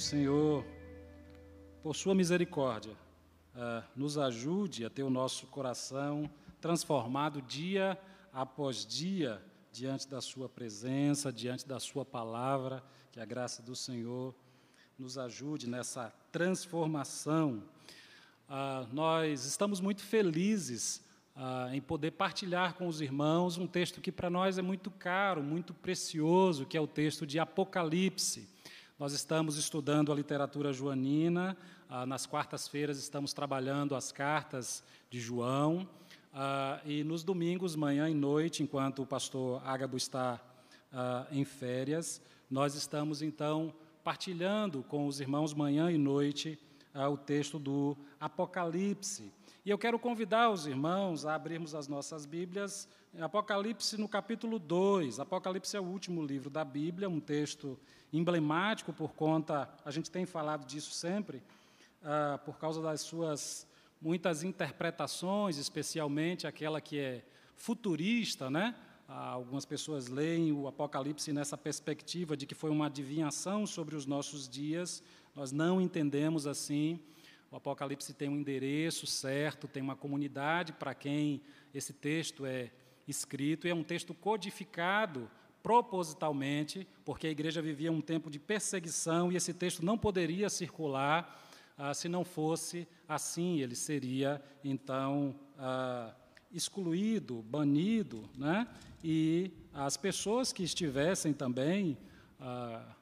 o Senhor, por sua misericórdia, uh, nos ajude a ter o nosso coração transformado dia após dia diante da Sua presença, diante da Sua palavra, que a graça do Senhor nos ajude nessa transformação. Uh, nós estamos muito felizes uh, em poder partilhar com os irmãos um texto que para nós é muito caro, muito precioso, que é o texto de Apocalipse. Nós estamos estudando a literatura joanina, uh, nas quartas-feiras estamos trabalhando as cartas de João, e nos domingos, manhã e noite, enquanto o pastor Ágabo está em férias, nós estamos então partilhando com os irmãos manhã e noite o texto do Apocalipse. E eu quero convidar os irmãos a abrirmos as nossas Bíblias, Apocalipse no capítulo 2. Apocalipse é o último livro da Bíblia, um texto emblemático por conta, a gente tem falado disso sempre, uh, por causa das suas muitas interpretações, especialmente aquela que é futurista, né? Uh, algumas pessoas leem o Apocalipse nessa perspectiva de que foi uma adivinhação sobre os nossos dias. Nós não entendemos assim. O Apocalipse tem um endereço certo, tem uma comunidade para quem esse texto é escrito, e é um texto codificado propositalmente, porque a igreja vivia um tempo de perseguição e esse texto não poderia circular ah, se não fosse assim. Ele seria, então, ah, excluído, banido, né? e as pessoas que estivessem também, ah,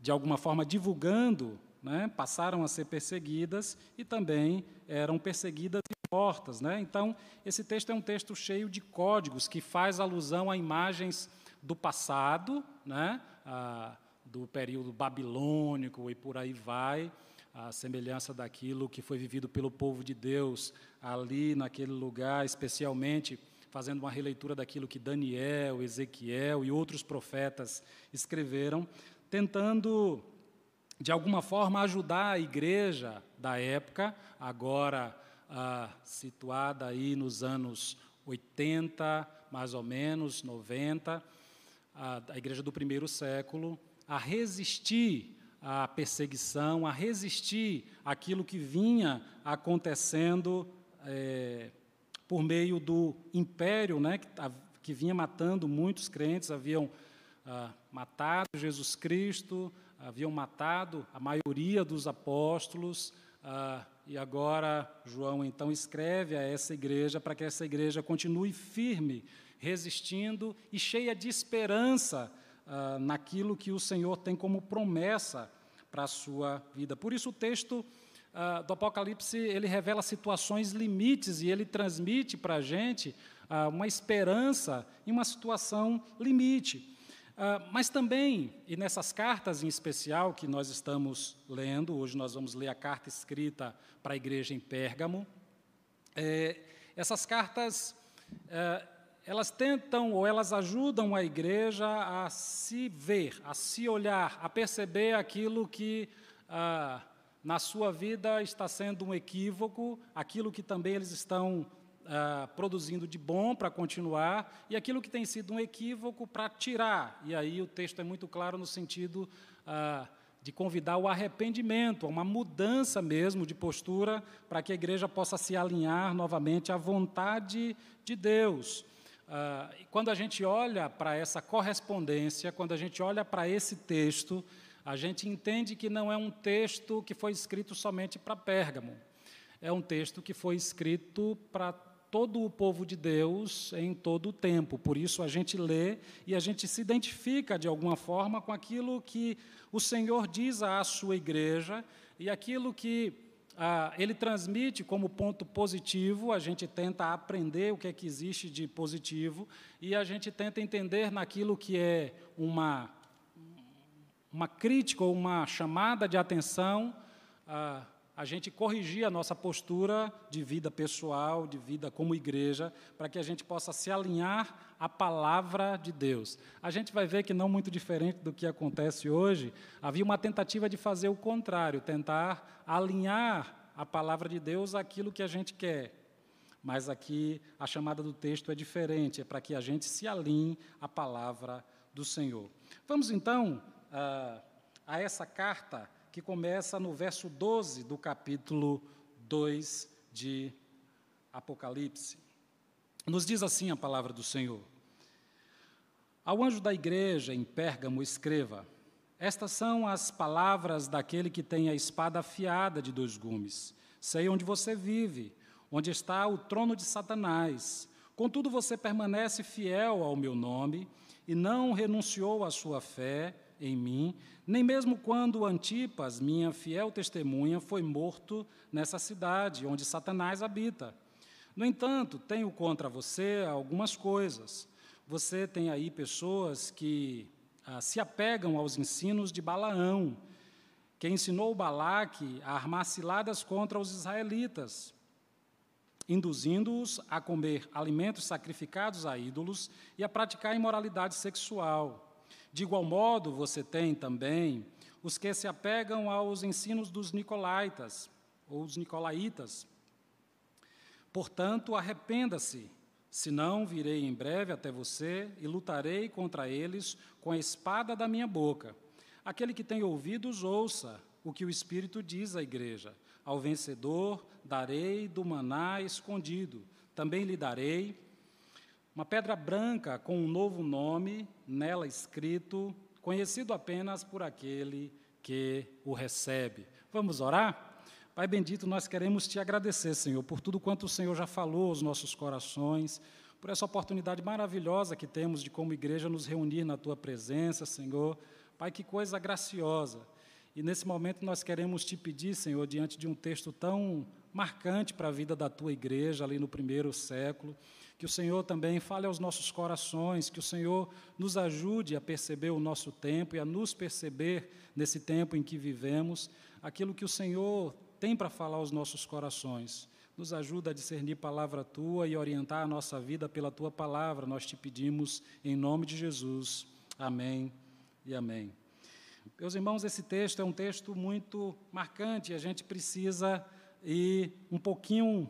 de alguma forma, divulgando né, passaram a ser perseguidas e também eram perseguidas e mortas. Né? Então, esse texto é um texto cheio de códigos que faz alusão a imagens do passado, né, a, do período babilônico e por aí vai, a semelhança daquilo que foi vivido pelo povo de Deus ali naquele lugar, especialmente fazendo uma releitura daquilo que Daniel, Ezequiel e outros profetas escreveram, tentando de alguma forma, ajudar a igreja da época, agora ah, situada aí nos anos 80, mais ou menos, 90, a, a igreja do primeiro século, a resistir à perseguição, a resistir àquilo que vinha acontecendo é, por meio do império, né, que, que vinha matando muitos crentes, haviam ah, matado Jesus Cristo, haviam matado a maioria dos apóstolos, ah, e agora João então escreve a essa igreja para que essa igreja continue firme, resistindo e cheia de esperança ah, naquilo que o Senhor tem como promessa para a sua vida. Por isso o texto ah, do Apocalipse ele revela situações limites e ele transmite para a gente ah, uma esperança em uma situação limite. Uh, mas também, e nessas cartas em especial que nós estamos lendo, hoje nós vamos ler a carta escrita para a igreja em Pérgamo, é, essas cartas, é, elas tentam ou elas ajudam a igreja a se ver, a se olhar, a perceber aquilo que ah, na sua vida está sendo um equívoco, aquilo que também eles estão ah, produzindo de bom para continuar e aquilo que tem sido um equívoco para tirar. E aí o texto é muito claro no sentido ah, de convidar o arrependimento, uma mudança mesmo de postura para que a igreja possa se alinhar novamente à vontade de Deus. Ah, quando a gente olha para essa correspondência, quando a gente olha para esse texto, a gente entende que não é um texto que foi escrito somente para Pérgamo. É um texto que foi escrito para todo o povo de Deus em todo o tempo. Por isso a gente lê e a gente se identifica de alguma forma com aquilo que o Senhor diz à sua igreja e aquilo que ah, ele transmite como ponto positivo, a gente tenta aprender o que é que existe de positivo e a gente tenta entender naquilo que é uma, uma crítica ou uma chamada de atenção. Ah, a gente corrigir a nossa postura de vida pessoal, de vida como igreja, para que a gente possa se alinhar à palavra de Deus. A gente vai ver que não muito diferente do que acontece hoje, havia uma tentativa de fazer o contrário, tentar alinhar a palavra de Deus àquilo que a gente quer. Mas aqui a chamada do texto é diferente, é para que a gente se alinhe à palavra do Senhor. Vamos então a, a essa carta que começa no verso 12 do capítulo 2 de Apocalipse. Nos diz assim a palavra do Senhor: Ao anjo da igreja em Pérgamo, escreva: Estas são as palavras daquele que tem a espada afiada de dois gumes. Sei onde você vive, onde está o trono de Satanás. Contudo, você permanece fiel ao meu nome e não renunciou à sua fé em mim, nem mesmo quando Antipas, minha fiel testemunha, foi morto nessa cidade onde Satanás habita. No entanto, tenho contra você algumas coisas. Você tem aí pessoas que ah, se apegam aos ensinos de Balaão, que ensinou Balaque a armar ciladas contra os israelitas, induzindo-os a comer alimentos sacrificados a ídolos e a praticar imoralidade sexual. De igual modo, você tem também os que se apegam aos ensinos dos nicolaítas, ou os nicolaítas. Portanto, arrependa-se, senão virei em breve até você e lutarei contra eles com a espada da minha boca. Aquele que tem ouvidos, ouça o que o Espírito diz à igreja. Ao vencedor darei do maná escondido, também lhe darei uma pedra branca com um novo nome, nela escrito, conhecido apenas por aquele que o recebe. Vamos orar? Pai bendito, nós queremos te agradecer, Senhor, por tudo quanto o Senhor já falou aos nossos corações, por essa oportunidade maravilhosa que temos de, como igreja, nos reunir na tua presença, Senhor. Pai, que coisa graciosa. E nesse momento nós queremos te pedir, Senhor, diante de um texto tão marcante para a vida da tua igreja, ali no primeiro século, que o Senhor também fale aos nossos corações, que o Senhor nos ajude a perceber o nosso tempo e a nos perceber nesse tempo em que vivemos, aquilo que o Senhor tem para falar aos nossos corações. Nos ajuda a discernir palavra tua e orientar a nossa vida pela tua palavra, nós te pedimos em nome de Jesus. Amém e amém. Meus irmãos, esse texto é um texto muito marcante, a gente precisa ir um pouquinho.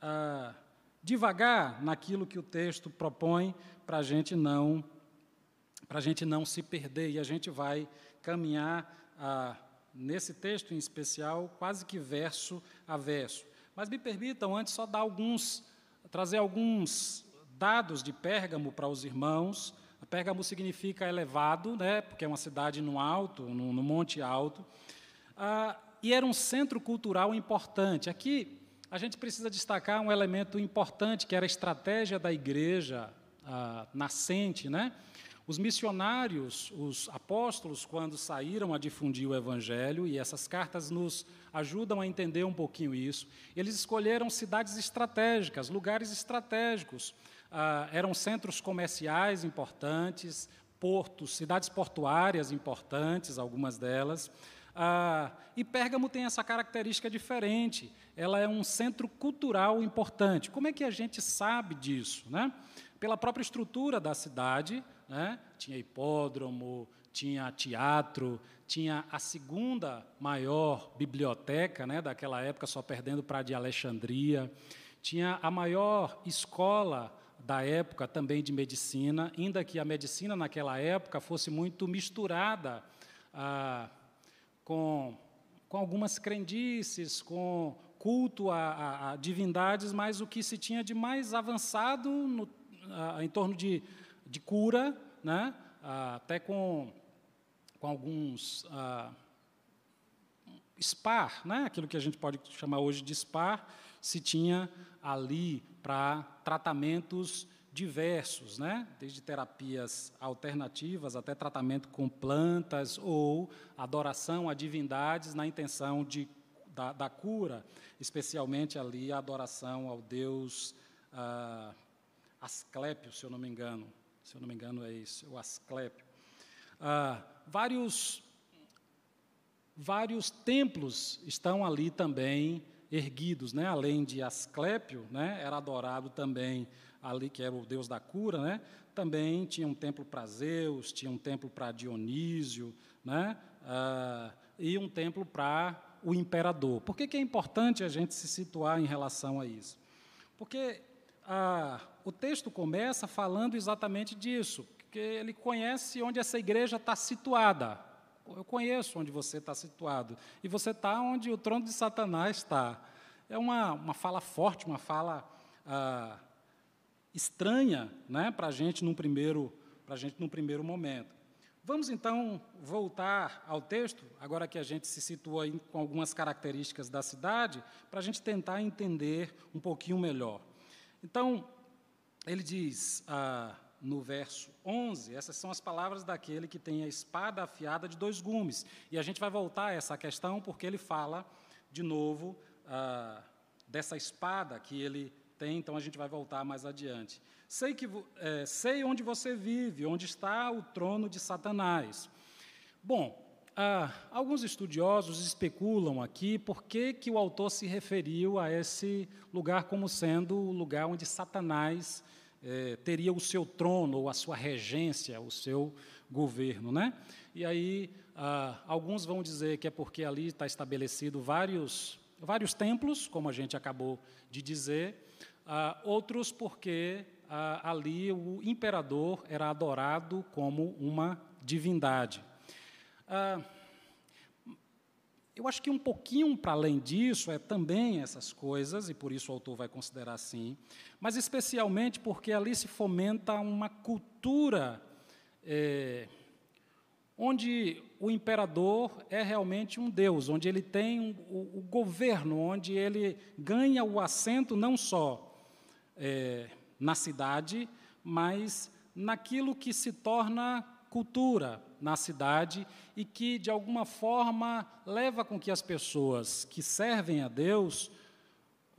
Ah, devagar naquilo que o texto propõe para a gente não para a gente não se perder e a gente vai caminhar ah, nesse texto em especial quase que verso a verso. Mas me permitam antes só dar alguns trazer alguns dados de Pérgamo para os irmãos. Pérgamo significa elevado, né, porque é uma cidade no alto, no, no monte alto, ah, e era um centro cultural importante. Aqui a gente precisa destacar um elemento importante, que era a estratégia da igreja ah, nascente. Né? Os missionários, os apóstolos, quando saíram a difundir o evangelho, e essas cartas nos ajudam a entender um pouquinho isso, eles escolheram cidades estratégicas, lugares estratégicos. Ah, eram centros comerciais importantes, portos, cidades portuárias importantes, algumas delas. Ah, e Pérgamo tem essa característica diferente. Ela é um centro cultural importante. Como é que a gente sabe disso? Né? Pela própria estrutura da cidade, né? tinha hipódromo, tinha teatro, tinha a segunda maior biblioteca né, daquela época, só perdendo para a de Alexandria, tinha a maior escola da época também de medicina, ainda que a medicina naquela época fosse muito misturada. Ah, com, com algumas crendices, com culto a, a, a, divindades, mas o que se tinha de mais avançado no, a, em torno de, de cura, né? até com, com alguns SPAR, né? aquilo que a gente pode chamar hoje de SPAR, se tinha ali para tratamentos diversos, né? desde terapias alternativas até tratamento com plantas ou adoração a divindades na intenção de, da, da cura, especialmente ali a adoração ao deus ah, Asclépio, se eu não me engano. Se eu não me engano é isso, o Asclépio. Ah, vários, vários templos estão ali também erguidos, né? além de Asclépio, né? era adorado também ali que era o deus da cura, né? também tinha um templo para Zeus, tinha um templo para Dionísio, né? Ah, e um templo para o imperador. Por que, que, é importante a gente se situar em relação a isso? Porque ah, o texto começa falando exatamente disso, que ele conhece onde essa igreja está situada, eu conheço onde você está situado. E você está onde o trono de Satanás está. É uma, uma fala forte, uma fala ah, estranha né, para a gente num primeiro, a gente num primeiro momento. Vamos então voltar ao texto, agora que a gente se situa com algumas características da cidade, para a gente tentar entender um pouquinho melhor. Então, ele diz ah, no verso 11, essas são as palavras daquele que tem a espada afiada de dois gumes. E a gente vai voltar a essa questão porque ele fala, de novo, ah, dessa espada que ele tem, então a gente vai voltar mais adiante. Sei, que, é, sei onde você vive, onde está o trono de Satanás. Bom, ah, alguns estudiosos especulam aqui por que, que o autor se referiu a esse lugar como sendo o lugar onde Satanás é, teria o seu trono, ou a sua regência, o seu governo. Né? E aí, ah, alguns vão dizer que é porque ali está estabelecido vários, vários templos, como a gente acabou de dizer, ah, outros porque ah, ali o imperador era adorado como uma divindade. Ah, eu acho que um pouquinho para além disso é também essas coisas, e por isso o autor vai considerar assim, mas especialmente porque ali se fomenta uma cultura é, onde o imperador é realmente um deus, onde ele tem um, o, o, governo, onde ele ganha o assento não só é, na cidade, mas naquilo que se torna cultura na cidade e que, de alguma forma, leva com que as pessoas que servem a Deus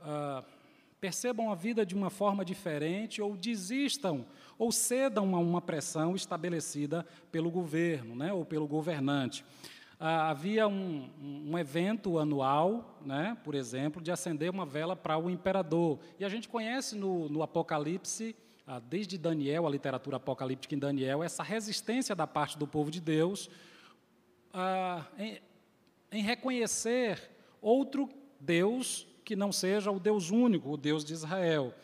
ah, percebam a vida de uma forma diferente ou desistam ou cedam a uma pressão estabelecida pelo governo né, ou pelo governante. Ah, havia um, um, evento anual, né, por exemplo, de acender uma vela para o imperador. E a gente conhece no, no Apocalipse, ah, desde Daniel, a literatura apocalíptica em Daniel, essa resistência da parte do povo de Deus ah, em, em reconhecer outro Deus que não seja o Deus único, o Deus de Israel.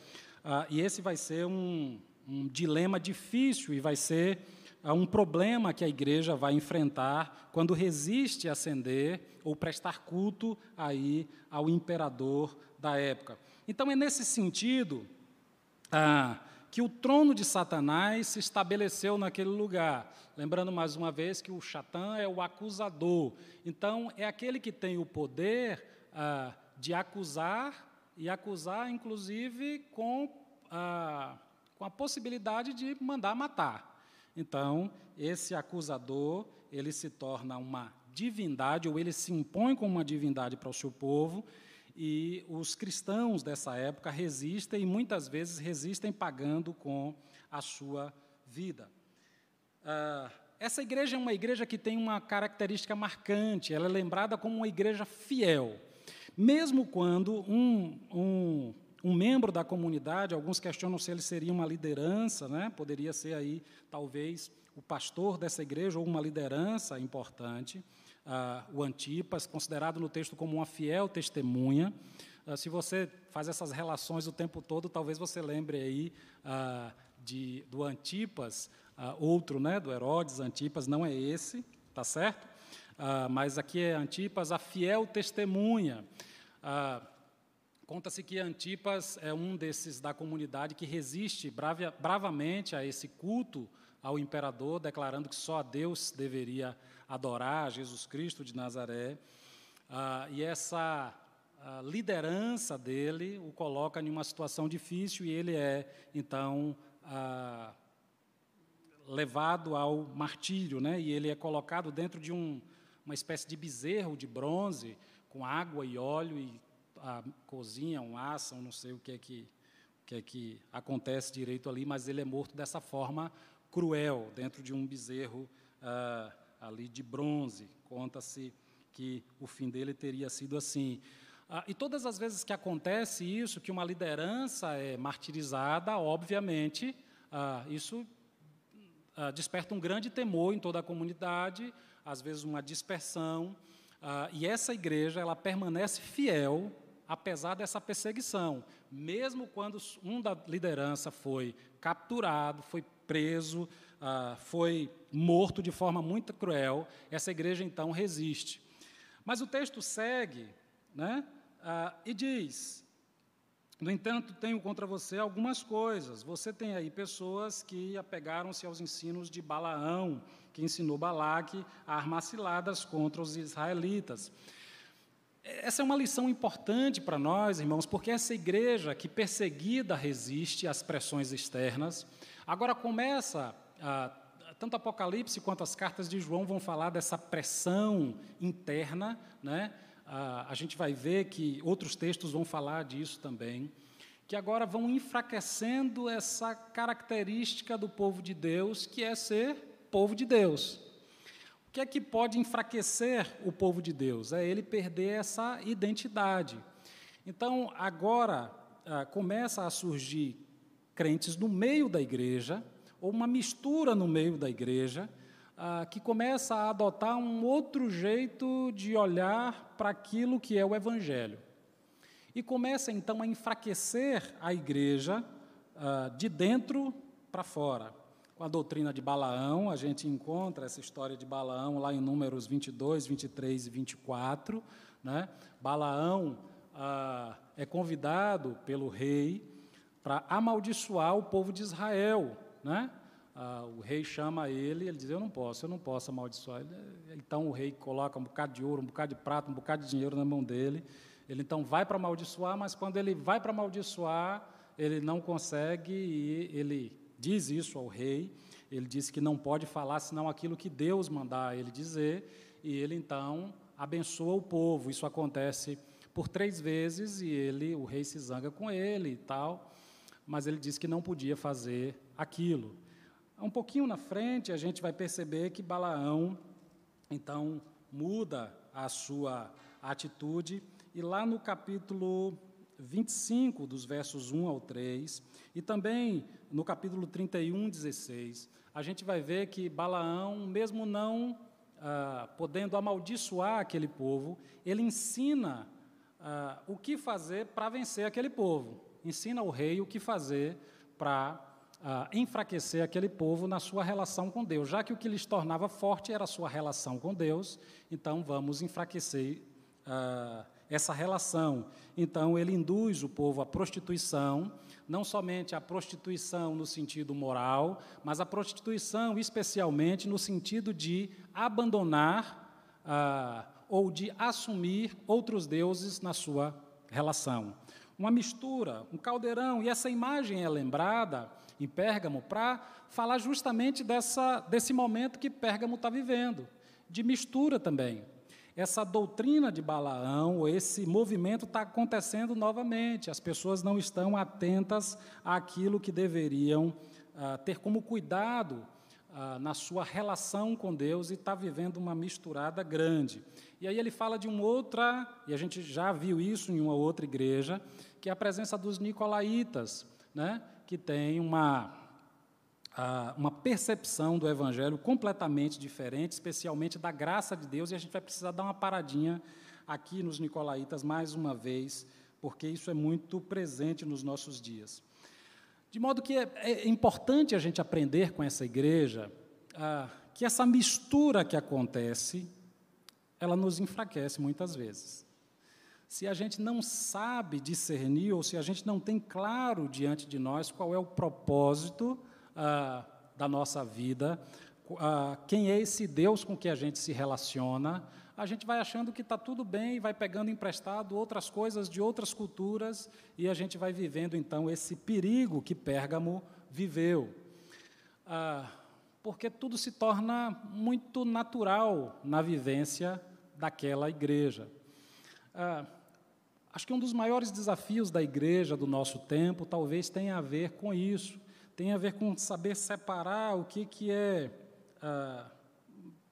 Ah, e esse vai ser um, um dilema difícil e vai ser a um problema que a igreja vai enfrentar quando resiste a ascender ou prestar culto aí ao imperador da época. Então é nesse sentido ah, que o trono de Satanás se estabeleceu naquele lugar. Lembrando mais uma vez que o Satã é o acusador. Então é aquele que tem o poder ah, de acusar e acusar, inclusive, com, ah, com a possibilidade de mandar matar. Então, esse acusador, ele se torna uma divindade, ou ele se impõe como uma divindade para o seu povo, e os cristãos dessa época resistem, e muitas vezes resistem pagando com a sua vida. Ah, essa igreja é uma igreja que tem uma característica marcante, ela é lembrada como uma igreja fiel. Mesmo quando um, um um membro da comunidade, alguns questionam se ele seria uma liderança, né? poderia ser aí, talvez, o pastor dessa igreja ou uma liderança importante, ah, o Antipas, considerado no texto como uma fiel testemunha. Ah, se você faz essas relações o tempo todo, talvez você lembre aí ah, de, do Antipas, ah, outro, né, do Herodes Antipas, não é esse, tá certo? Mas aqui é Antipas, a fiel testemunha. Conta-se que Antipas é um desses da comunidade que resiste brava, bravamente a esse culto ao imperador, declarando que só a Deus deveria adorar, Jesus Cristo de Nazaré. Ah, e essa liderança dele o coloca em uma situação difícil e ele é, então, ah, levado ao martírio, né? e ele é colocado dentro de um, uma espécie de bezerro de bronze, com água e óleo e a, cozinham, assam, não sei o que é que, que é que acontece direito ali, mas ele é morto dessa forma cruel, dentro de um bezerro ah, ali de bronze. Conta-se que o fim dele teria sido assim. Ah, e todas as vezes que acontece isso, que uma liderança é martirizada, obviamente, ah, isso ah, desperta um grande temor em toda a comunidade, às vezes uma dispersão. Ah, e essa igreja ela permanece fiel apesar dessa perseguição, mesmo quando um da liderança foi capturado, foi preso, ah, foi morto de forma muito cruel. Essa igreja, então, resiste. Mas o texto segue né, ah, e diz: No entanto, tenho contra você algumas coisas. Você tem aí pessoas que apegaram-se aos ensinos de Balaão, que ensinou Balaque a armar ciladas contra os israelitas. Essa é uma lição importante para nós, irmãos, porque essa igreja que perseguida resiste às pressões externas, agora começa, a, tanto Apocalipse quanto as cartas de João vão falar dessa pressão interna, né? A, a gente vai ver que outros textos vão falar disso também, que agora vão enfraquecendo essa característica do povo de Deus, que é ser povo de Deus. Que é que pode enfraquecer o povo de Deus? É ele perder essa identidade. Então, agora ah, começa a surgir crentes no meio da igreja, ou uma mistura no meio da igreja, ah, que começa a adotar um outro jeito de olhar para aquilo que é o Evangelho. E começa então a enfraquecer a igreja ah, de dentro para fora com a doutrina de Balaão, a gente encontra essa história de Balaão lá em Números 22, 23 e 24. Né? Balaão ah, é convidado pelo rei para amaldiçoar o povo de Israel. Né? Ah, o rei chama ele, ele diz: Eu não posso, eu não posso amaldiçoar. Então o rei coloca um bocado de ouro, um bocado de prata, um bocado de dinheiro na mão dele. Ele então vai para amaldiçoar, mas quando ele vai para amaldiçoar, ele não consegue e ele diz isso ao rei. Ele disse que não pode falar senão aquilo que Deus mandar ele dizer, e ele então abençoa o povo. Isso acontece por três vezes e ele, o rei se zanga com ele e tal, mas ele disse que não podia fazer aquilo. Um pouquinho na frente a gente vai perceber que Balaão então muda a sua atitude e lá no capítulo 25, dos versos 1 ao 3, e também no capítulo 31, 16, a gente vai ver que Balaão, mesmo não ah, podendo amaldiçoar aquele povo, ele ensina ah, o que fazer para vencer aquele povo. Ensina ao rei o que fazer para ah, enfraquecer aquele povo na sua relação com Deus. Já que o que lhes tornava forte era a sua relação com Deus, então vamos enfraquecer ah, essa relação. Então, ele induz o povo à prostituição, não somente a prostituição no sentido moral, mas a prostituição especialmente no sentido de abandonar ah, ou de assumir outros deuses na sua relação. Uma mistura, um caldeirão, e essa imagem é lembrada em Pérgamo para falar justamente dessa, desse momento que Pérgamo está vivendo, de mistura também essa doutrina de Balaão, esse movimento está acontecendo novamente. As pessoas não estão atentas àquilo que deveriam ah, ter como cuidado ah, na sua relação com Deus e está vivendo uma misturada grande. E aí ele fala de uma outra, e a gente já viu isso em uma outra igreja, que é a presença dos nicolaítas, né, que tem uma uma percepção do Evangelho completamente diferente, especialmente da graça de Deus, e a gente vai precisar dar uma paradinha aqui nos Nicolaitas mais uma vez, porque isso é muito presente nos nossos dias. De modo que é, é importante a gente aprender com essa igreja ah, que essa mistura que acontece, ela nos enfraquece muitas vezes. Se a gente não sabe discernir, ou se a gente não tem claro diante de nós qual é o propósito ah, da nossa vida, ah, quem é esse Deus com que a gente se relaciona, a gente vai achando que está tudo bem, vai pegando emprestado outras coisas de outras culturas e a gente vai vivendo então esse perigo que Pérgamo viveu. Ah, porque tudo se torna muito natural na vivência daquela igreja. Ah, acho que um dos maiores desafios da igreja do nosso tempo talvez tenha a ver com isso tem a ver com saber separar o que, que é ah,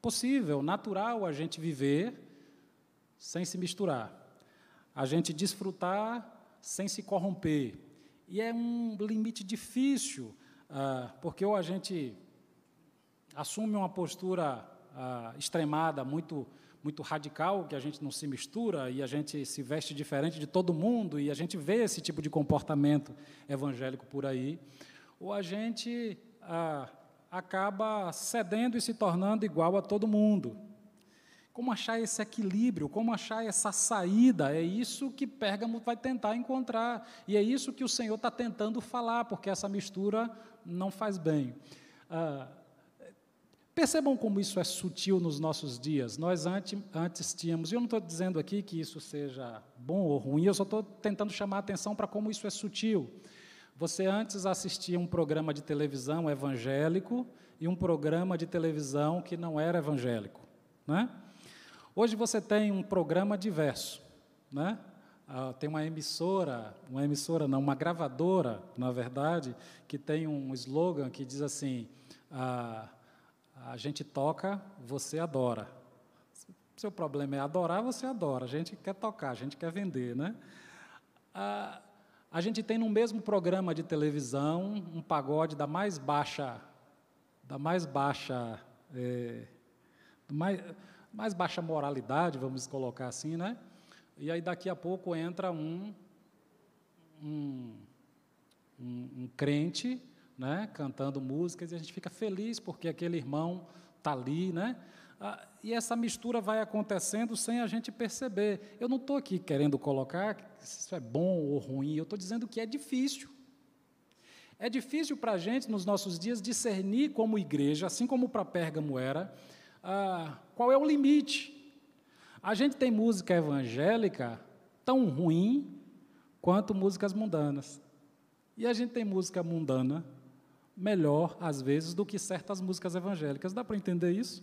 possível, natural a gente viver sem se misturar, a gente desfrutar sem se corromper. E é um limite difícil, ah, porque ou a gente assume uma postura ah, extremada, muito, muito radical, que a gente não se mistura e a gente se veste diferente de todo mundo e a gente vê esse tipo de comportamento evangélico por aí, ou a gente ah, acaba cedendo e se tornando igual a todo mundo. Como achar esse equilíbrio, como achar essa saída, é isso que Pérgamo vai tentar encontrar. E é isso que o Senhor está tentando falar, porque essa mistura não faz bem. Ah, percebam como isso é sutil nos nossos dias. Nós antes, antes tínhamos, e eu não estou dizendo aqui que isso seja bom ou ruim, eu só estou tentando chamar a atenção para como isso é sutil. Você antes assistia um programa de televisão evangélico e um programa de televisão que não era evangélico. Né? Hoje você tem um programa diverso. Né? Ah, tem uma emissora, uma emissora não, uma gravadora, na verdade, que tem um slogan que diz assim: ah, a gente toca, você adora. Seu problema é adorar, você adora. A gente quer tocar, a gente quer vender, né? Ah, a gente tem no mesmo programa de televisão um pagode da mais baixa, da mais baixa, é, mais, mais baixa moralidade, vamos colocar assim, né? E aí daqui a pouco entra um, um, um, um crente, né, cantando músicas e a gente fica feliz porque aquele irmão está ali, né? Ah, e essa mistura vai acontecendo sem a gente perceber. Eu não estou aqui querendo colocar se isso é bom ou ruim, eu estou dizendo que é difícil. É difícil para a gente, nos nossos dias, discernir como igreja, assim como para Pérgamo era, ah, qual é o limite. A gente tem música evangélica tão ruim quanto músicas mundanas. E a gente tem música mundana melhor, às vezes, do que certas músicas evangélicas. Dá para entender isso?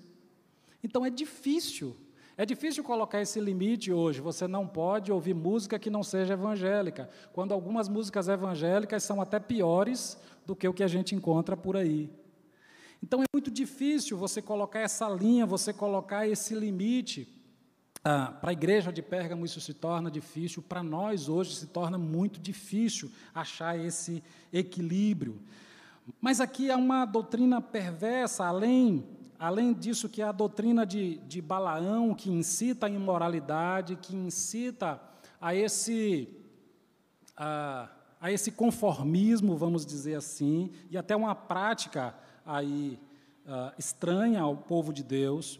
Então é difícil. É difícil colocar esse limite hoje. Você não pode ouvir música que não seja evangélica, quando algumas músicas evangélicas são até piores do que o que a gente encontra por aí. Então é muito difícil você colocar essa linha, você colocar esse limite. Ah, para a igreja de Pérgamo isso se torna difícil, para nós hoje se torna muito difícil achar esse equilíbrio. Mas aqui há uma doutrina perversa, além Além disso, que a doutrina de, de Balaão, que incita a imoralidade, que incita a esse, a, a esse conformismo, vamos dizer assim, e até uma prática aí uh, estranha ao povo de Deus.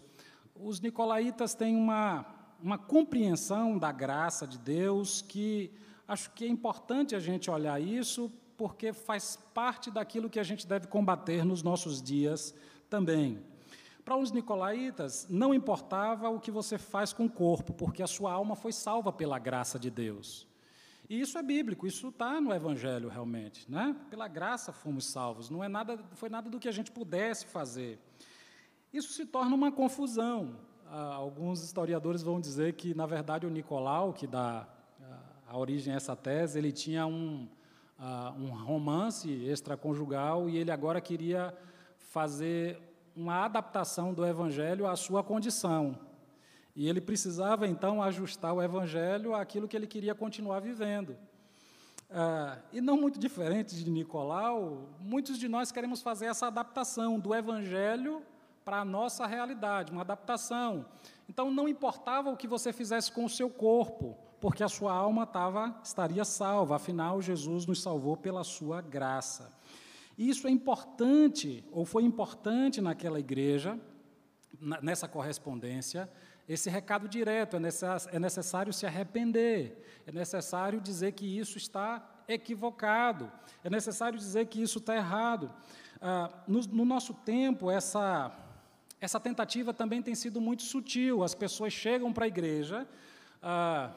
Os nicolaítas têm uma, uma compreensão da graça de Deus que acho que é importante a gente olhar isso, porque faz parte daquilo que a gente deve combater nos nossos dias também. Para os nicolaítas, não importava o que você faz com o corpo, porque a sua alma foi salva pela graça de Deus. E isso é bíblico, isso está no Evangelho realmente, né? Pela graça fomos salvos. Não é nada, foi nada do que a gente pudesse fazer. Isso se torna uma confusão. Ah, alguns historiadores vão dizer que, na verdade, o Nicolau, que dá ah, a origem a essa tese, ele tinha um, ah, um romance extraconjugal e ele agora queria fazer uma adaptação do Evangelho à sua condição. E ele precisava, então, ajustar o Evangelho àquilo que ele queria continuar vivendo. Ah, e não muito diferente de Nicolau, muitos de nós queremos fazer essa adaptação do Evangelho para a nossa realidade, uma adaptação. Então, não importava o que você fizesse com o seu corpo, porque a sua alma tava, estaria salva, afinal, Jesus nos salvou pela sua graça. Isso é importante, ou foi importante naquela igreja, nessa correspondência, esse recado direto: é, é necessário se arrepender, é necessário dizer que isso está equivocado, é necessário dizer que isso está errado. Ah, no, no nosso tempo, essa, essa tentativa também tem sido muito sutil. As pessoas chegam para a igreja ah,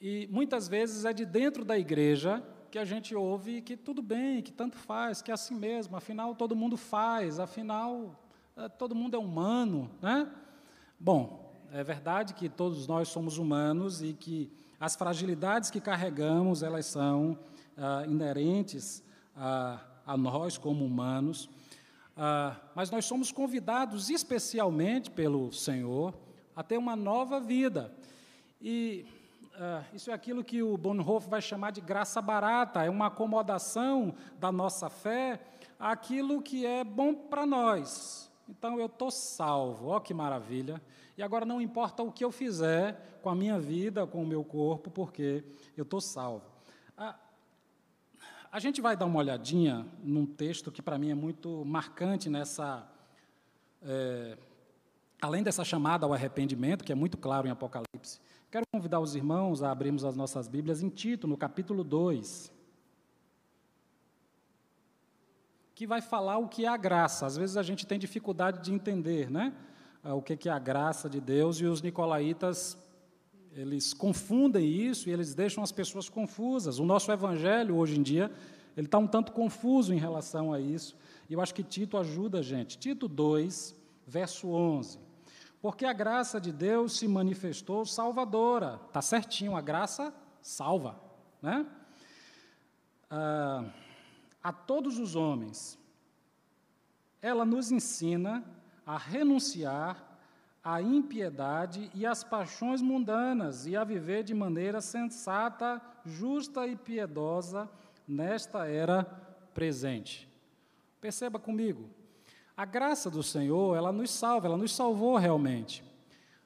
e muitas vezes é de dentro da igreja que a gente ouve que tudo bem, que tanto faz, que é assim mesmo, afinal todo mundo faz, afinal é, todo mundo é humano, né? Bom, é verdade que todos nós somos humanos e que as fragilidades que carregamos, elas são ah, inerentes a, a, nós como humanos, ah, mas nós somos convidados especialmente pelo Senhor a ter uma nova vida. E Uh, isso é aquilo que o Bonhoeffer vai chamar de graça barata, é uma acomodação da nossa fé àquilo que é bom para nós. Então eu estou salvo, ó que maravilha. E agora não importa o que eu fizer com a minha vida, com o meu corpo, porque eu estou salvo. A, a gente vai dar uma olhadinha num texto que para mim é muito marcante nessa. É, além dessa chamada ao arrependimento, que é muito claro em Apocalipse, quero convidar os irmãos a abrirmos as nossas Bíblias em Tito, no capítulo 2. Que vai falar o que é a graça. Às vezes a gente tem dificuldade de entender, né? Ah, o que é a graça de Deus, e os nicolaítas eles confundem isso e eles deixam as pessoas confusas. O nosso evangelho, hoje em dia, ele está um tanto confuso em relação a isso. E eu acho que Tito ajuda a gente. Tito 2, verso 11. Porque a graça de Deus se manifestou salvadora. Está certinho, a graça salva. Né? Ah, a todos os homens, ela nos ensina a renunciar a impiedade e as paixões mundanas e a viver de maneira sensata, justa e piedosa nesta era presente. Perceba comigo, a graça do Senhor, ela nos salva, ela nos salvou realmente.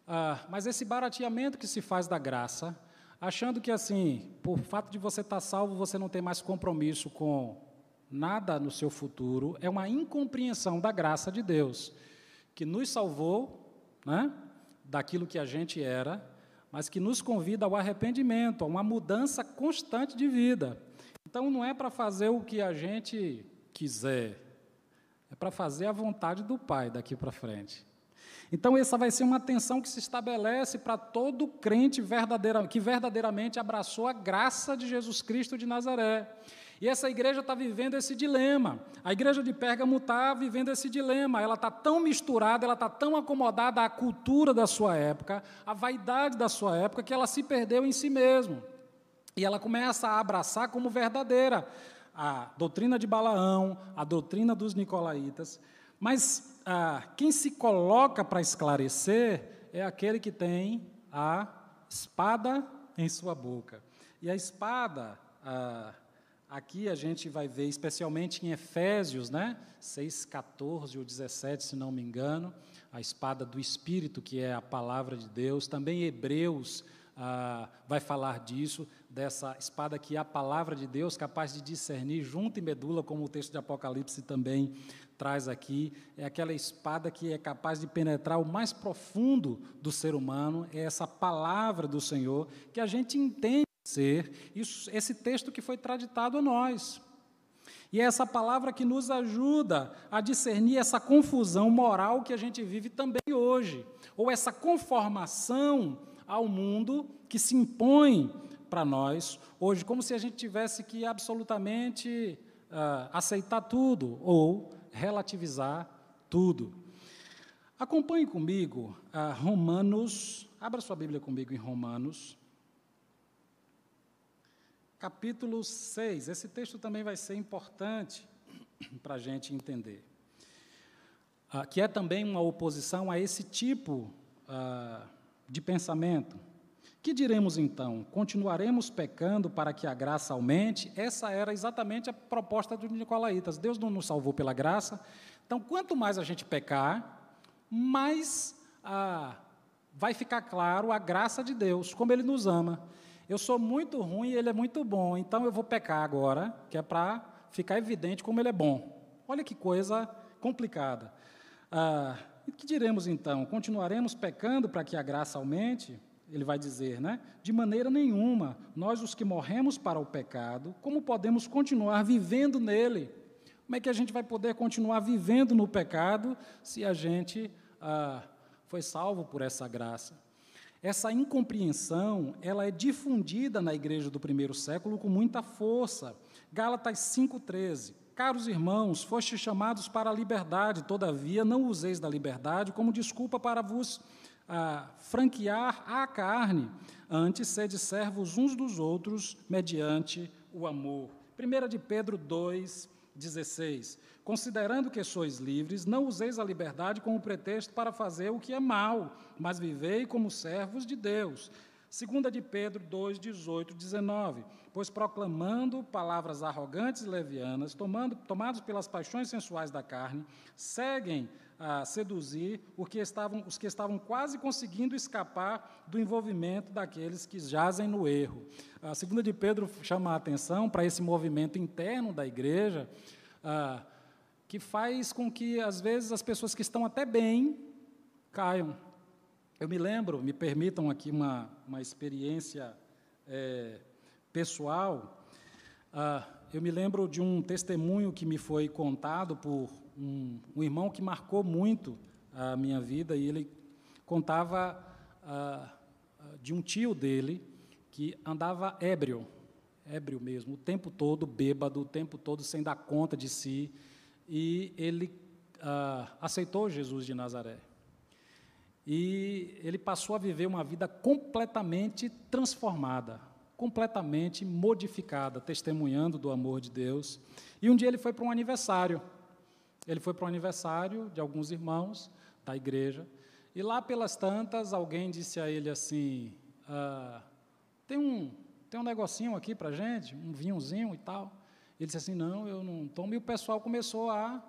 Ah, mas esse barateamento que se faz da graça, achando que assim, por fato de você estar salvo, você não tem mais compromisso com nada no seu futuro, é uma incompreensão da graça de Deus, que nos salvou né, daquilo que a gente era, mas que nos convida ao arrependimento, a uma mudança constante de vida. Então, não é para fazer o que a gente quiser, para fazer a vontade do Pai daqui para frente. Então, essa vai ser uma tensão que se estabelece para todo crente verdadeira, que verdadeiramente abraçou a graça de Jesus Cristo de Nazaré. E essa igreja está vivendo esse dilema. A igreja de Pérgamo está vivendo esse dilema. Ela está tão misturada, ela está tão acomodada à cultura da sua época, à vaidade da sua época, que ela se perdeu em si mesma. E ela começa a abraçar como verdadeira a doutrina de Balaão, a doutrina dos nicolaítas. Mas ah, quem se coloca para esclarecer é aquele que tem a espada em sua boca. E a espada, ah, Aqui a gente vai ver, especialmente em Efésios, né? 6, 14 ou 17, se não me engano, a espada do Espírito, que é a palavra de Deus. Também Hebreus ah, vai falar disso, dessa espada que é a palavra de Deus, capaz de discernir junto e medula, como o texto de Apocalipse também traz aqui. É aquela espada que é capaz de penetrar o mais profundo do ser humano, é essa palavra do Senhor, que a gente entende ser isso, esse texto que foi traditado a nós. E é essa palavra que nos ajuda a discernir essa confusão moral que a gente vive também hoje, ou essa conformação ao mundo que se impõe para nós hoje, como se a gente tivesse que absolutamente uh, aceitar tudo ou relativizar tudo. Acompanhe comigo uh, Romanos, abra sua Bíblia comigo em Romanos, capítulo 6. Esse texto também vai ser importante para a gente entender. Ah, que é também uma oposição a esse tipo ah, de pensamento. Que diremos então? Continuaremos pecando para que a graça aumente? Essa era exatamente a proposta dos Nicolaitas. Deus não nos salvou pela graça. Então, quanto mais a gente pecar, mais ah, vai ficar claro a graça de Deus, como Ele nos ama eu sou muito ruim e ele é muito bom, então eu vou pecar agora, que é para ficar evidente como ele é bom. Olha que coisa complicada. Ah, e que diremos então? Continuaremos pecando para que a graça aumente? Ele vai dizer, né? De maneira nenhuma. Nós, os que morremos para o pecado, como podemos continuar vivendo nele? Como é que a gente vai poder continuar vivendo no pecado se a gente ah, foi salvo por essa graça? Essa incompreensão, ela é difundida na igreja do primeiro século com muita força. Gálatas 5:13. Caros irmãos, fostes chamados para a liberdade, todavia não useis da liberdade como desculpa para vos ah, franquear a carne, antes sede servos uns dos outros mediante o amor. 1 de Pedro 2, 16. Considerando que sois livres, não useis a liberdade como pretexto para fazer o que é mal, mas vivei como servos de Deus. Segunda de Pedro 2, 18, 19. Pois proclamando palavras arrogantes e levianas, tomando, tomados pelas paixões sensuais da carne, seguem a seduzir os que, estavam, os que estavam quase conseguindo escapar do envolvimento daqueles que jazem no erro. A segunda de Pedro chama a atenção para esse movimento interno da igreja, que faz com que, às vezes, as pessoas que estão até bem caiam. Eu me lembro, me permitam aqui uma, uma experiência é, pessoal, ah, eu me lembro de um testemunho que me foi contado por um, um irmão que marcou muito a minha vida e ele contava ah, de um tio dele que andava ébrio, ébrio mesmo, o tempo todo bêbado, o tempo todo sem dar conta de si, e ele ah, aceitou Jesus de Nazaré. E ele passou a viver uma vida completamente transformada, completamente modificada, testemunhando do amor de Deus. E um dia ele foi para um aniversário. Ele foi para o aniversário de alguns irmãos da igreja, e lá pelas tantas, alguém disse a ele assim: ah, tem, um, tem um negocinho aqui para gente, um vinhozinho e tal. Ele disse assim: não, eu não tomo. E o pessoal começou a,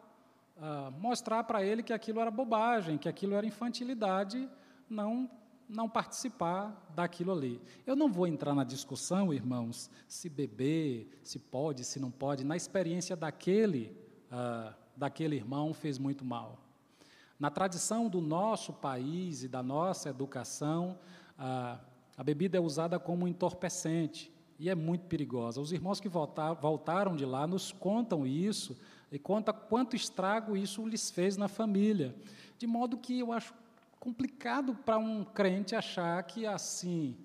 a mostrar para ele que aquilo era bobagem, que aquilo era infantilidade, não não participar daquilo ali. Eu não vou entrar na discussão, irmãos, se beber, se pode, se não pode. Na experiência daquele ah, daquele irmão fez muito mal. Na tradição do nosso país e da nossa educação, a, a bebida é usada como entorpecente e é muito perigosa. Os irmãos que voltar, voltaram de lá nos contam isso e contam quanto estrago isso lhes fez na família. De modo que eu acho complicado para um crente achar que assim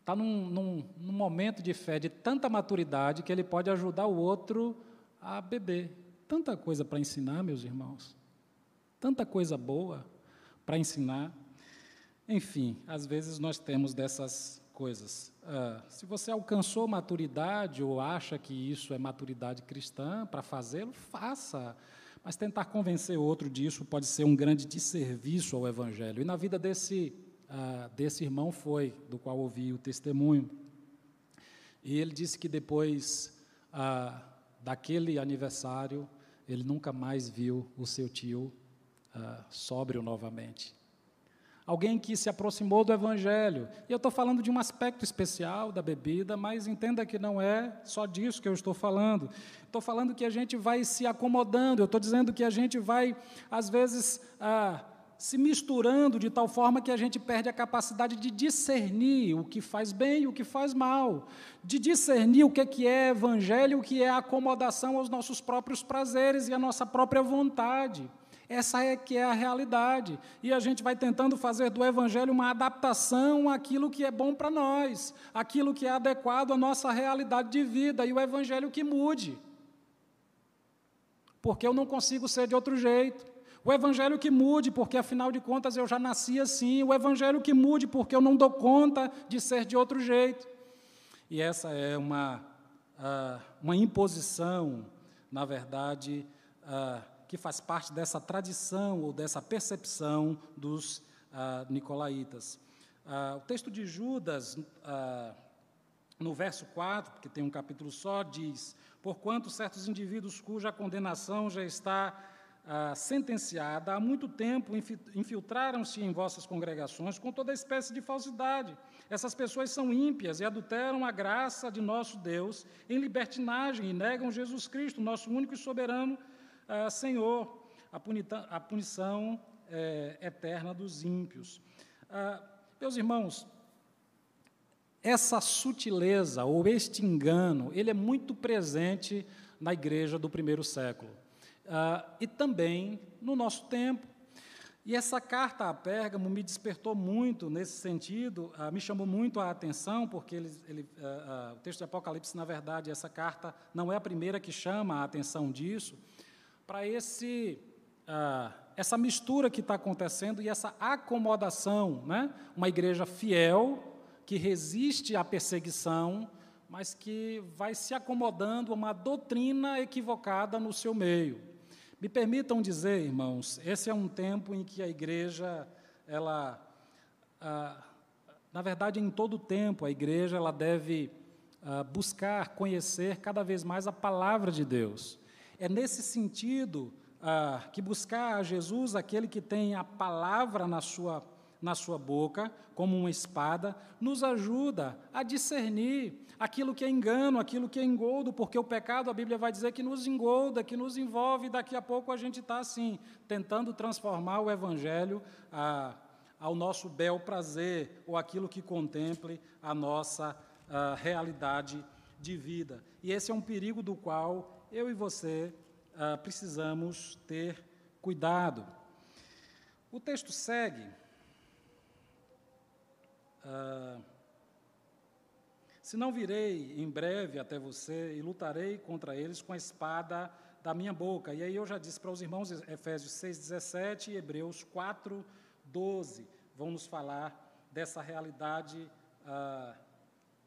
está num, num, num momento de fé de tanta maturidade que ele pode ajudar o outro a beber tanta coisa para ensinar, meus irmãos, tanta coisa boa para ensinar. Enfim, às vezes nós temos dessas coisas. Ah, se você alcançou maturidade ou acha que isso é maturidade cristã para fazê-lo, faça. Mas tentar convencer outro disso pode ser um grande desserviço ao Evangelho. E na vida desse, ah, desse irmão foi, do qual ouvi o testemunho. E ele disse que depois ah, daquele aniversário, ele nunca mais viu o seu tio uh, sóbrio novamente. Alguém que se aproximou do Evangelho. E eu estou falando de um aspecto especial da bebida, mas entenda que não é só disso que eu estou falando. Estou falando que a gente vai se acomodando, eu estou dizendo que a gente vai, às vezes, ah, se misturando de tal forma que a gente perde a capacidade de discernir o que faz bem e o que faz mal, de discernir o que é, é evangelho o que é acomodação aos nossos próprios prazeres e à nossa própria vontade. Essa é que é a realidade. E a gente vai tentando fazer do evangelho uma adaptação àquilo que é bom para nós, aquilo que é adequado à nossa realidade de vida e o evangelho que mude. Porque eu não consigo ser de outro jeito. O evangelho que mude, porque afinal de contas eu já nasci assim. O evangelho que mude, porque eu não dou conta de ser de outro jeito. E essa é uma, uh, uma imposição, na verdade, uh, que faz parte dessa tradição ou dessa percepção dos uh, nicolaítas. o texto de Judas, no verso 4, que tem um capítulo só, diz: Porquanto certos indivíduos cuja condenação já está ah, sentenciada, há muito tempo infiltraram-se em vossas congregações com toda espécie de falsidade. Essas pessoas são ímpias e adulteram a graça de nosso Deus em libertinagem e negam Jesus Cristo, nosso único e soberano ah, Senhor, a, punita, a punição é, eterna dos ímpios. Ah, meus irmãos, essa sutileza ou este engano, ele é muito presente na igreja do primeiro século uh, e também no nosso tempo. E essa carta a Pérgamo me despertou muito nesse sentido, uh, me chamou muito a atenção, porque ele, ele, uh, o texto de Apocalipse, na verdade, essa carta não é a primeira que chama a atenção disso, para esse essa mistura que está acontecendo e essa acomodação, né? uma igreja fiel, que resiste à perseguição, mas que vai se acomodando a uma doutrina equivocada no seu meio. Me permitam dizer, irmãos, esse é um tempo em que a igreja ela, ah, Na verdade, em todo tempo, a igreja ela deve uh, buscar conhecer cada vez mais a palavra de Deus. É nesse sentido uh, que buscar a Jesus, aquele que tem a palavra na sua, na sua boca, como uma espada, nos ajuda a discernir aquilo que é engano, aquilo que é engoldo, porque o pecado, a Bíblia vai dizer que nos engolda, que nos envolve, e daqui a pouco a gente está assim, tentando transformar o Evangelho. Uh, ao nosso bel prazer ou aquilo que contemple a nossa uh, realidade de vida. E esse é um perigo do qual eu e você uh, precisamos ter cuidado. O texto segue. Uh, se não virei em breve até você e lutarei contra eles com a espada da minha boca. E aí eu já disse para os irmãos Efésios 6,17 e Hebreus 4, 12 vão nos falar dessa realidade ah,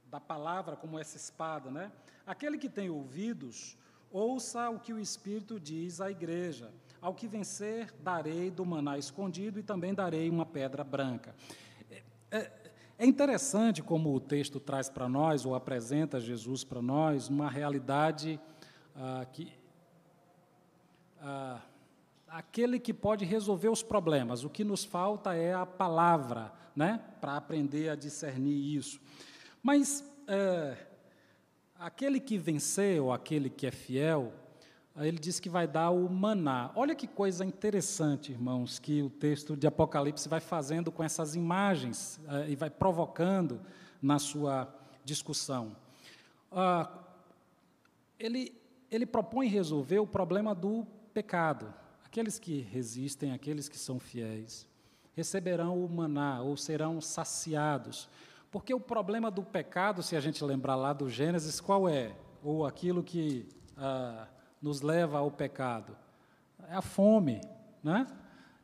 da palavra como essa espada, né? Aquele que tem ouvidos, ouça o que o Espírito diz à igreja. Ao que vencer, darei do maná escondido e também darei uma pedra branca. É, é, é interessante como o texto traz para nós, ou apresenta Jesus para nós, uma realidade ah, que. Ah, aquele que pode resolver os problemas. O que nos falta é a palavra, né, para aprender a discernir isso. Mas é, aquele que venceu, aquele que é fiel, ele diz que vai dar o maná. Olha que coisa interessante, irmãos, que o texto de Apocalipse vai fazendo com essas imagens é, e vai provocando na sua discussão. Ah, ele, ele propõe resolver o problema do pecado. Aqueles que resistem, aqueles que são fiéis, receberão o maná ou serão saciados. Porque o problema do pecado, se a gente lembrar lá do Gênesis, qual é? Ou aquilo que ah, nos leva ao pecado? É a fome, né?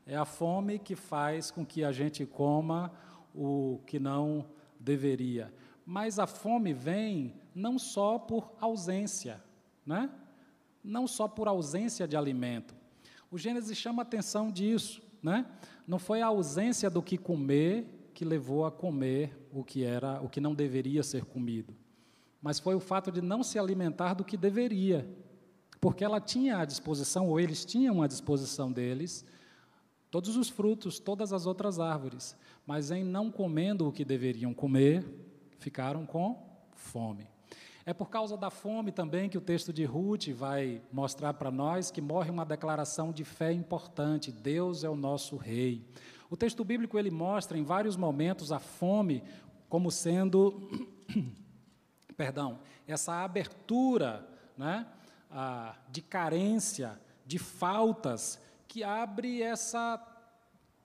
É a fome que faz com que a gente coma o que não deveria. Mas a fome vem não só por ausência, né? Não só por ausência de alimento, o Gênesis chama atenção disso, né? Não foi a ausência do que comer que levou a comer o que era, o que não deveria ser comido, mas foi o fato de não se alimentar do que deveria, porque ela tinha à disposição ou eles tinham à disposição deles todos os frutos, todas as outras árvores, mas em não comendo o que deveriam comer, ficaram com fome. É por causa da fome também que o texto de Ruth vai mostrar para nós que morre uma declaração de fé importante: Deus é o nosso rei. O texto bíblico ele mostra em vários momentos a fome como sendo, perdão, essa abertura, né, de carência, de faltas que abre essa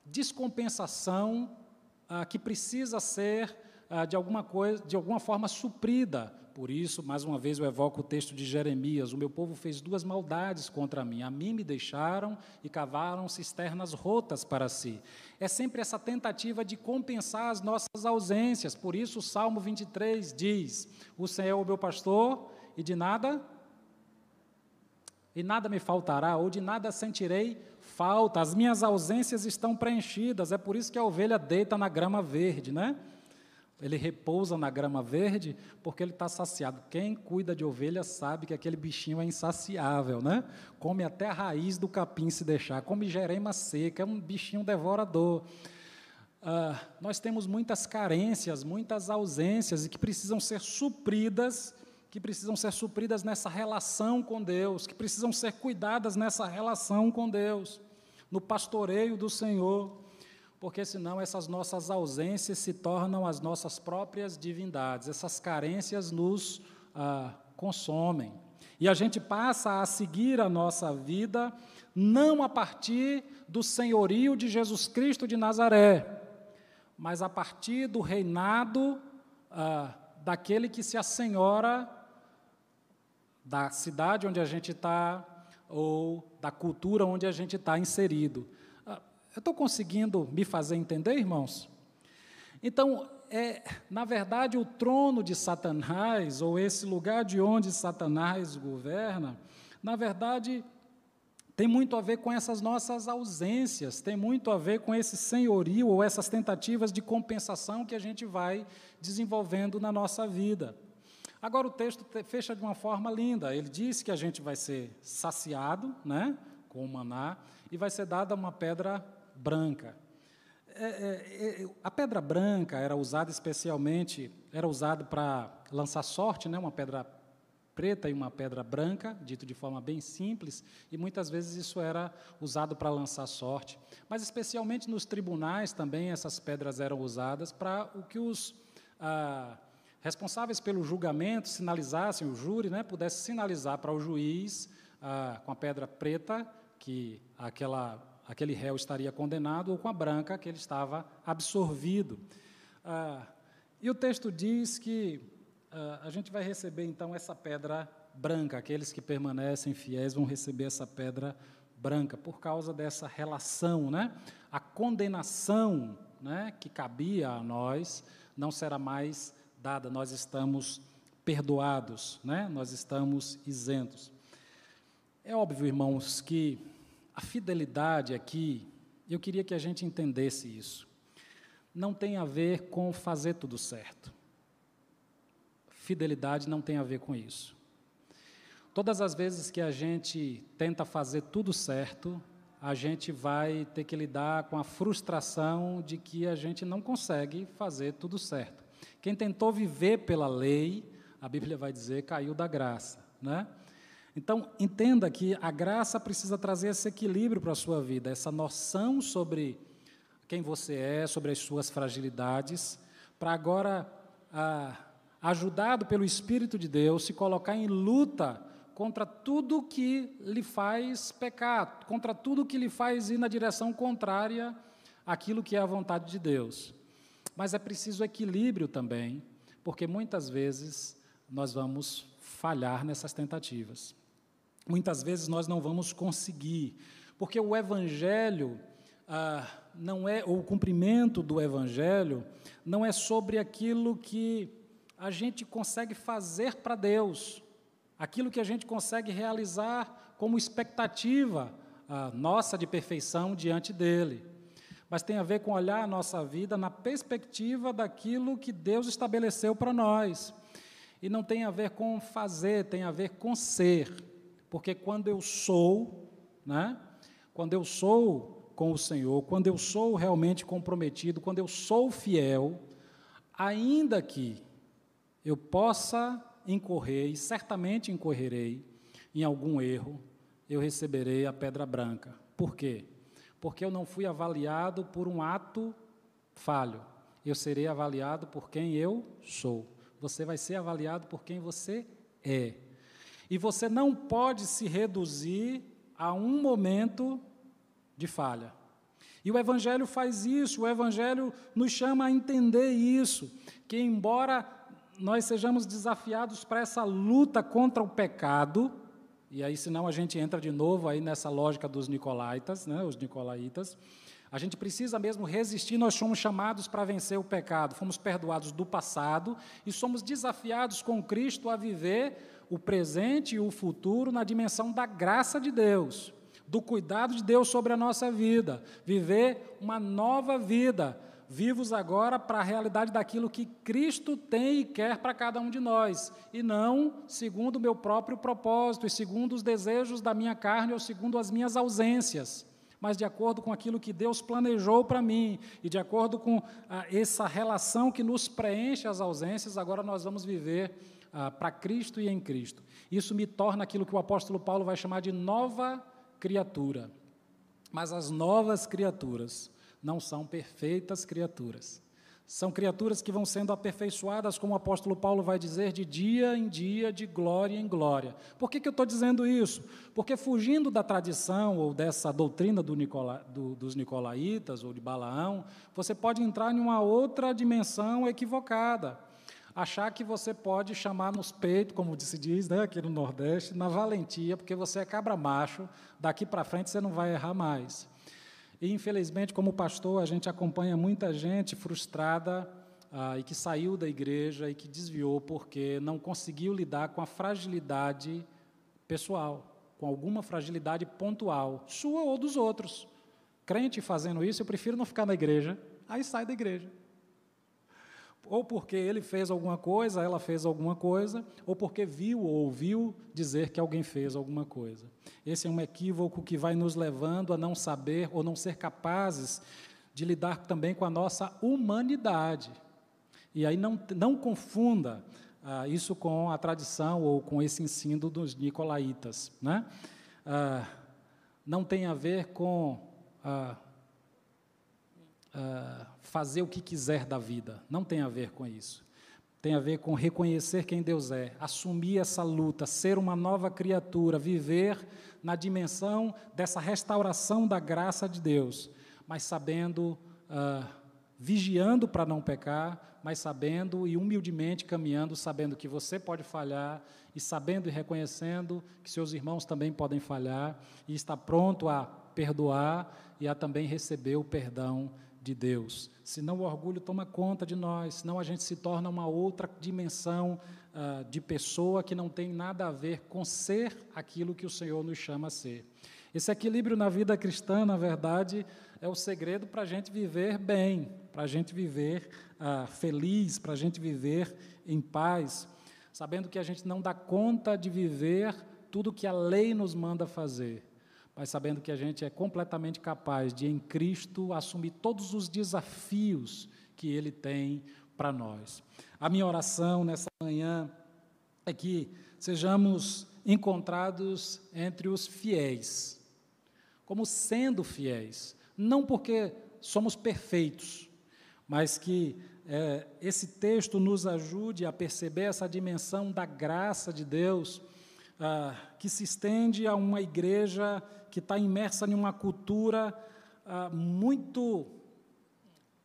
descompensação que precisa ser de alguma coisa, de alguma forma suprida por isso, mais uma vez, eu evoco o texto de Jeremias: O meu povo fez duas maldades contra mim. A mim me deixaram e cavaram cisternas rotas para si. É sempre essa tentativa de compensar as nossas ausências. Por isso, o Salmo 23 diz: O Senhor é o meu pastor e de nada. E nada me faltará, ou de nada sentirei falta. As minhas ausências estão preenchidas. É por isso que a ovelha deita na grama verde, né? Ele repousa na grama verde porque ele está saciado. Quem cuida de ovelha sabe que aquele bichinho é insaciável, né? Come até a raiz do capim se deixar, come jerema seca, é um bichinho devorador. Ah, nós temos muitas carências, muitas ausências e que precisam ser supridas, que precisam ser supridas nessa relação com Deus, que precisam ser cuidadas nessa relação com Deus, no pastoreio do Senhor porque senão essas nossas ausências se tornam as nossas próprias divindades, essas carências nos ah, consomem. E a gente passa a seguir a nossa vida não a partir do senhorio de Jesus Cristo de Nazaré, mas a partir do reinado ah, daquele que se assenhora da cidade onde a gente está ou da cultura onde a gente está inserido. Eu estou conseguindo me fazer entender, irmãos? Então, é, na verdade, o trono de Satanás, ou esse lugar de onde Satanás governa, na verdade, tem muito a ver com essas nossas ausências, tem muito a ver com esse senhorio ou essas tentativas de compensação que a gente vai desenvolvendo na nossa vida. Agora o texto fecha de uma forma linda. Ele diz que a gente vai ser saciado, né, com o maná, e vai ser dada uma pedra branca. É, é, é, a pedra branca era usada especialmente, era usada para lançar sorte, né, uma pedra preta e uma pedra branca, dito de forma bem simples, e muitas vezes isso era usado para lançar sorte. Mas, especialmente nos tribunais também, essas pedras eram usadas para o que os ah, responsáveis pelo julgamento sinalizassem, o júri né, pudesse sinalizar para o juiz ah, com a pedra preta que aquela, aquele réu estaria condenado, ou com a branca que ele estava absorvido. Ah, e o texto diz que ah, a gente vai receber então essa pedra branca. Aqueles que permanecem fiéis vão receber essa pedra branca por causa dessa relação, né? A condenação, né, que cabia a nós não será mais dada. Nós estamos perdoados, né? Nós estamos isentos. É óbvio, irmãos, que a fidelidade aqui, eu queria que a gente entendesse isso. Não tem a ver com fazer tudo certo. Fidelidade não tem a ver com isso. Todas as vezes que a gente tenta fazer tudo certo, a gente vai ter que lidar com a frustração de que a gente não consegue fazer tudo certo. Quem tentou viver pela lei, a Bíblia vai dizer, caiu da graça, né? Então, entenda que a graça precisa trazer esse equilíbrio para a sua vida, essa noção sobre quem você é, sobre as suas fragilidades, para agora ah, ajudado pelo Espírito de Deus, se colocar em luta contra tudo que lhe faz pecar, contra tudo que lhe faz ir na direção contrária àquilo que é a vontade de Deus. Mas é preciso equilíbrio também, porque muitas vezes nós vamos falhar nessas tentativas. Muitas vezes nós não vamos conseguir, porque o Evangelho ah, não é, ou o cumprimento do Evangelho não é sobre aquilo que a gente consegue fazer para Deus, aquilo que a gente consegue realizar como expectativa ah, nossa de perfeição diante dele. Mas tem a ver com olhar a nossa vida na perspectiva daquilo que Deus estabeleceu para nós. E não tem a ver com fazer, tem a ver com ser. Porque quando eu sou, né? Quando eu sou com o Senhor, quando eu sou realmente comprometido, quando eu sou fiel, ainda que eu possa incorrer, e certamente incorrerei, em algum erro, eu receberei a pedra branca. Por quê? Porque eu não fui avaliado por um ato falho. Eu serei avaliado por quem eu sou. Você vai ser avaliado por quem você é. E você não pode se reduzir a um momento de falha. E o Evangelho faz isso, o Evangelho nos chama a entender isso, que embora nós sejamos desafiados para essa luta contra o pecado, e aí senão a gente entra de novo aí nessa lógica dos nicolaítas, né, os nicolaítas, a gente precisa mesmo resistir, nós somos chamados para vencer o pecado, fomos perdoados do passado e somos desafiados com Cristo a viver o presente e o futuro na dimensão da graça de Deus, do cuidado de Deus sobre a nossa vida, viver uma nova vida, vivos agora para a realidade daquilo que Cristo tem e quer para cada um de nós, e não segundo o meu próprio propósito, e segundo os desejos da minha carne ou segundo as minhas ausências, mas de acordo com aquilo que Deus planejou para mim, e de acordo com ah, essa relação que nos preenche as ausências, agora nós vamos viver ah, para Cristo e em Cristo. Isso me torna aquilo que o apóstolo Paulo vai chamar de nova criatura. Mas as novas criaturas não são perfeitas criaturas. São criaturas que vão sendo aperfeiçoadas, como o apóstolo Paulo vai dizer, de dia em dia, de glória em glória. Por que, que eu estou dizendo isso? Porque fugindo da tradição ou dessa doutrina do Nicola, do, dos nicolaítas ou de Balaão, você pode entrar em uma outra dimensão equivocada. Achar que você pode chamar nos peitos, como se diz né, aqui no Nordeste, na valentia, porque você é cabra macho, daqui para frente você não vai errar mais. E, infelizmente, como pastor, a gente acompanha muita gente frustrada ah, e que saiu da igreja e que desviou porque não conseguiu lidar com a fragilidade pessoal. com alguma fragilidade pontual, sua ou dos outros. Crente fazendo isso, eu prefiro não ficar na igreja, aí sai da igreja. Ou porque ele fez alguma coisa, ela fez alguma coisa, ou porque viu ou ouviu dizer que alguém fez alguma coisa. Esse é um equívoco que vai nos levando a não saber ou não ser capazes de lidar também com a nossa humanidade. E aí não, não confunda ah, isso com a tradição ou com esse ensino dos nicolaítas. Né? Ah, não tem a ver com ah, ah, fazer o que quiser da vida. Não tem a ver com isso. Tem a ver com reconhecer quem Deus é, assumir essa luta, ser uma nova criatura, viver na dimensão dessa restauração da graça de Deus, mas sabendo, ah, vigiando para não pecar, mas sabendo e humildemente caminhando, sabendo que você pode falhar e sabendo e reconhecendo que seus irmãos também podem falhar e está pronto a perdoar e a também receber o perdão de Deus. Senão o orgulho toma conta de nós, senão a gente se torna uma outra dimensão uh, de pessoa que não tem nada a ver com ser aquilo que o Senhor nos chama a ser. Esse equilíbrio na vida cristã, na verdade, é o segredo para a gente viver bem, para a gente viver ah, feliz, para a gente viver em paz, sabendo que a gente não dá conta de viver tudo que a lei nos manda fazer, mas sabendo que a gente é completamente capaz de, em Cristo, assumir todos os desafios que Ele tem para nós. A minha oração nessa manhã é que sejamos encontrados entre os fiéis, como sendo fiéis, não porque somos perfeitos, mas que é, esse texto nos ajude a perceber essa dimensão da graça de Deus, ah, que se estende a uma igreja que está imersa em uma cultura ah, muito,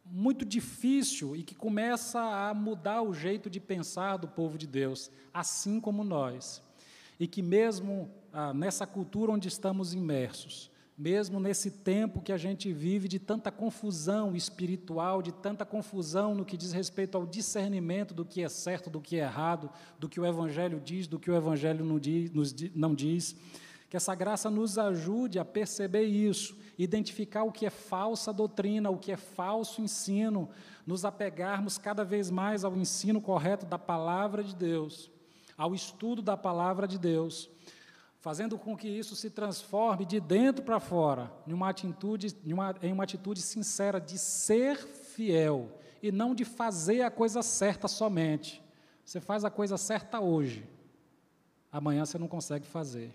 muito difícil e que começa a mudar o jeito de pensar do povo de Deus, assim como nós. E que, mesmo ah, nessa cultura onde estamos imersos, mesmo nesse tempo que a gente vive de tanta confusão espiritual, de tanta confusão no que diz respeito ao discernimento do que é certo, do que é errado, do que o Evangelho diz, do que o Evangelho não diz, não diz, que essa graça nos ajude a perceber isso, identificar o que é falsa doutrina, o que é falso ensino, nos apegarmos cada vez mais ao ensino correto da palavra de Deus, ao estudo da palavra de Deus fazendo com que isso se transforme de dentro para fora, em uma atitude, em uma, em uma atitude sincera de ser fiel e não de fazer a coisa certa somente. Você faz a coisa certa hoje, amanhã você não consegue fazer,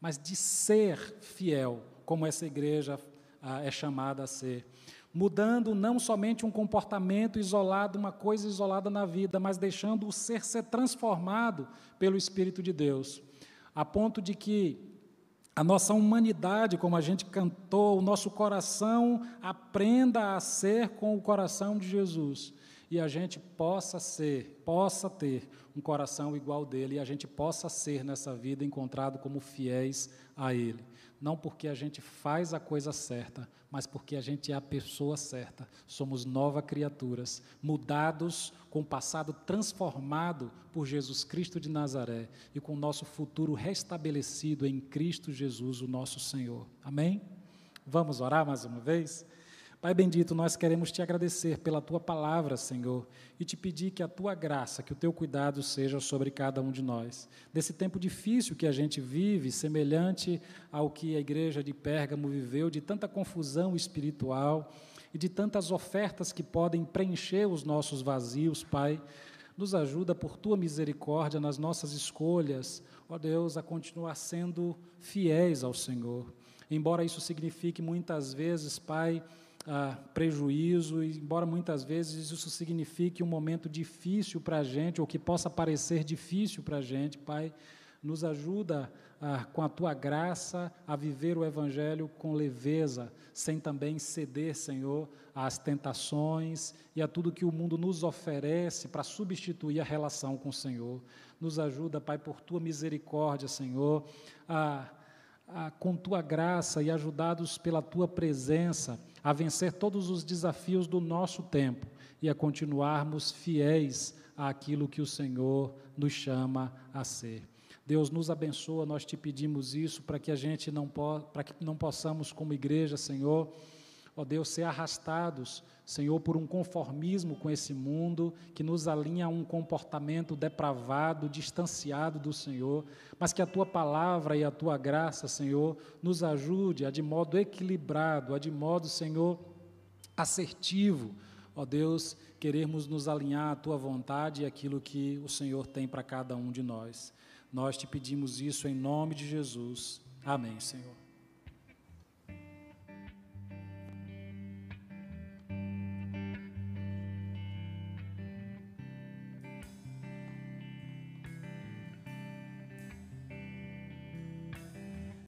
mas de ser fiel, como essa igreja ah, é chamada a ser. Mudando não somente um comportamento isolado, uma coisa isolada na vida, mas deixando o ser ser transformado pelo Espírito de Deus a ponto de que a nossa humanidade, como a gente cantou, o nosso coração aprenda a ser com o coração de Jesus. E a gente possa ser, possa ter um coração igual dele e a gente possa ser nessa vida encontrado como fiéis a ele não porque a gente faz a coisa certa, mas porque a gente é a pessoa certa. Somos novas criaturas, mudados com o passado transformado por Jesus Cristo de Nazaré e com o nosso futuro restabelecido em Cristo Jesus, o nosso Senhor. Amém? Vamos orar mais uma vez? Pai bendito, nós queremos te agradecer pela tua palavra, Senhor, e te pedir que a tua graça, que o teu cuidado seja sobre cada um de nós. Desse tempo difícil que a gente vive, semelhante ao que a igreja de Pérgamo viveu, de tanta confusão espiritual e de tantas ofertas que podem preencher os nossos vazios, Pai. Nos ajuda por tua misericórdia nas nossas escolhas, ó Deus, a continuar sendo fiéis ao Senhor. Embora isso signifique muitas vezes, Pai, ah, prejuízo, embora muitas vezes isso signifique um momento difícil para a gente, ou que possa parecer difícil para a gente, Pai, nos ajuda ah, com a tua graça a viver o Evangelho com leveza, sem também ceder, Senhor, às tentações e a tudo que o mundo nos oferece para substituir a relação com o Senhor. Nos ajuda, Pai, por tua misericórdia, Senhor, a, com tua graça e ajudados pela tua presença a vencer todos os desafios do nosso tempo e a continuarmos fiéis àquilo que o Senhor nos chama a ser. Deus nos abençoa, nós te pedimos isso para que a gente não para que não possamos como igreja, Senhor, ó Deus, ser arrastados, Senhor, por um conformismo com esse mundo que nos alinha a um comportamento depravado, distanciado do Senhor, mas que a tua palavra e a tua graça, Senhor, nos ajude a de modo equilibrado, a de modo, Senhor, assertivo, ó Deus, queremos nos alinhar à tua vontade e aquilo que o Senhor tem para cada um de nós. Nós te pedimos isso em nome de Jesus. Amém, Senhor.